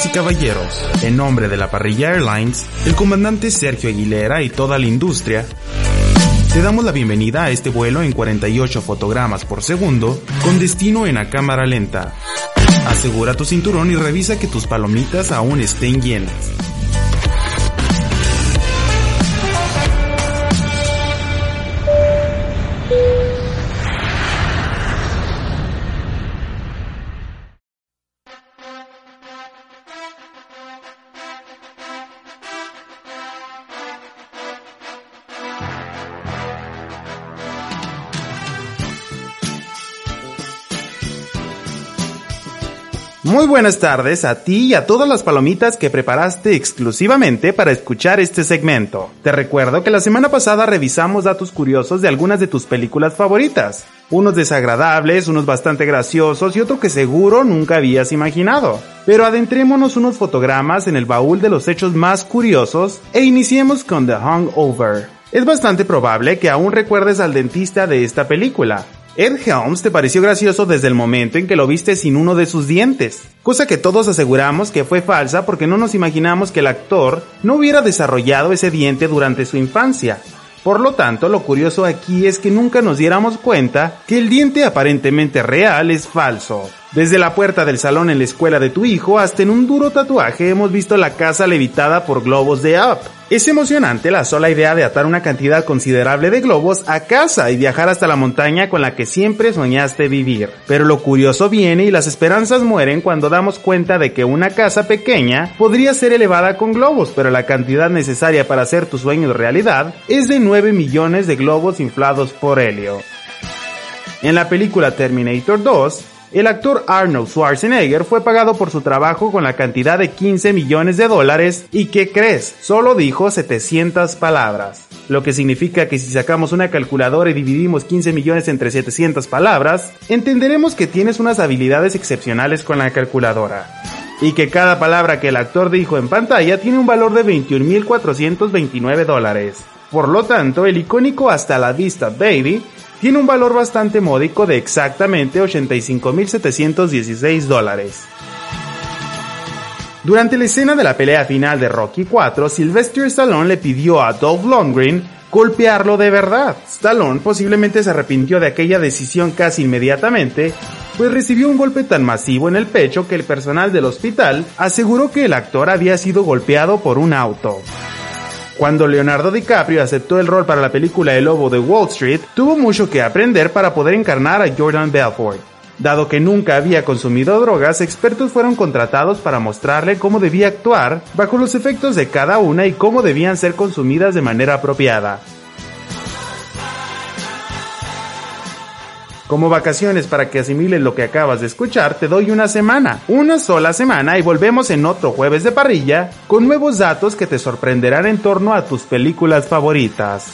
Damas y caballeros, en nombre de la parrilla Airlines, el comandante Sergio Aguilera y toda la industria, te damos la bienvenida a este vuelo en 48 fotogramas por segundo con destino en la cámara lenta. Asegura tu cinturón y revisa que tus palomitas aún estén llenas. Muy buenas tardes a ti y a todas las palomitas que preparaste exclusivamente para escuchar este segmento. Te recuerdo que la semana pasada revisamos datos curiosos de algunas de tus películas favoritas. Unos desagradables, unos bastante graciosos y otro que seguro nunca habías imaginado. Pero adentrémonos unos fotogramas en el baúl de los hechos más curiosos e iniciemos con The Hangover. Es bastante probable que aún recuerdes al dentista de esta película, Ed Helms te pareció gracioso desde el momento en que lo viste sin uno de sus dientes, cosa que todos aseguramos que fue falsa porque no nos imaginamos que el actor no hubiera desarrollado ese diente durante su infancia. Por lo tanto, lo curioso aquí es que nunca nos diéramos cuenta que el diente aparentemente real es falso. Desde la puerta del salón en la escuela de tu hijo hasta en un duro tatuaje hemos visto la casa levitada por globos de Up. Es emocionante la sola idea de atar una cantidad considerable de globos a casa y viajar hasta la montaña con la que siempre soñaste vivir. Pero lo curioso viene y las esperanzas mueren cuando damos cuenta de que una casa pequeña podría ser elevada con globos, pero la cantidad necesaria para hacer tu sueño realidad es de 9 millones de globos inflados por helio. En la película Terminator 2, el actor Arnold Schwarzenegger fue pagado por su trabajo con la cantidad de 15 millones de dólares y ¿qué crees? Solo dijo 700 palabras. Lo que significa que si sacamos una calculadora y dividimos 15 millones entre 700 palabras, entenderemos que tienes unas habilidades excepcionales con la calculadora. Y que cada palabra que el actor dijo en pantalla tiene un valor de 21.429 dólares. Por lo tanto, el icónico Hasta la vista, baby, tiene un valor bastante módico de exactamente 85.716 dólares. Durante la escena de la pelea final de Rocky 4, Sylvester Stallone le pidió a Dolph Lundgren golpearlo de verdad. Stallone posiblemente se arrepintió de aquella decisión casi inmediatamente, pues recibió un golpe tan masivo en el pecho que el personal del hospital aseguró que el actor había sido golpeado por un auto. Cuando Leonardo DiCaprio aceptó el rol para la película El Lobo de Wall Street, tuvo mucho que aprender para poder encarnar a Jordan Belfort. Dado que nunca había consumido drogas, expertos fueron contratados para mostrarle cómo debía actuar bajo los efectos de cada una y cómo debían ser consumidas de manera apropiada. Como vacaciones para que asimiles lo que acabas de escuchar, te doy una semana, una sola semana y volvemos en otro jueves de parrilla con nuevos datos que te sorprenderán en torno a tus películas favoritas.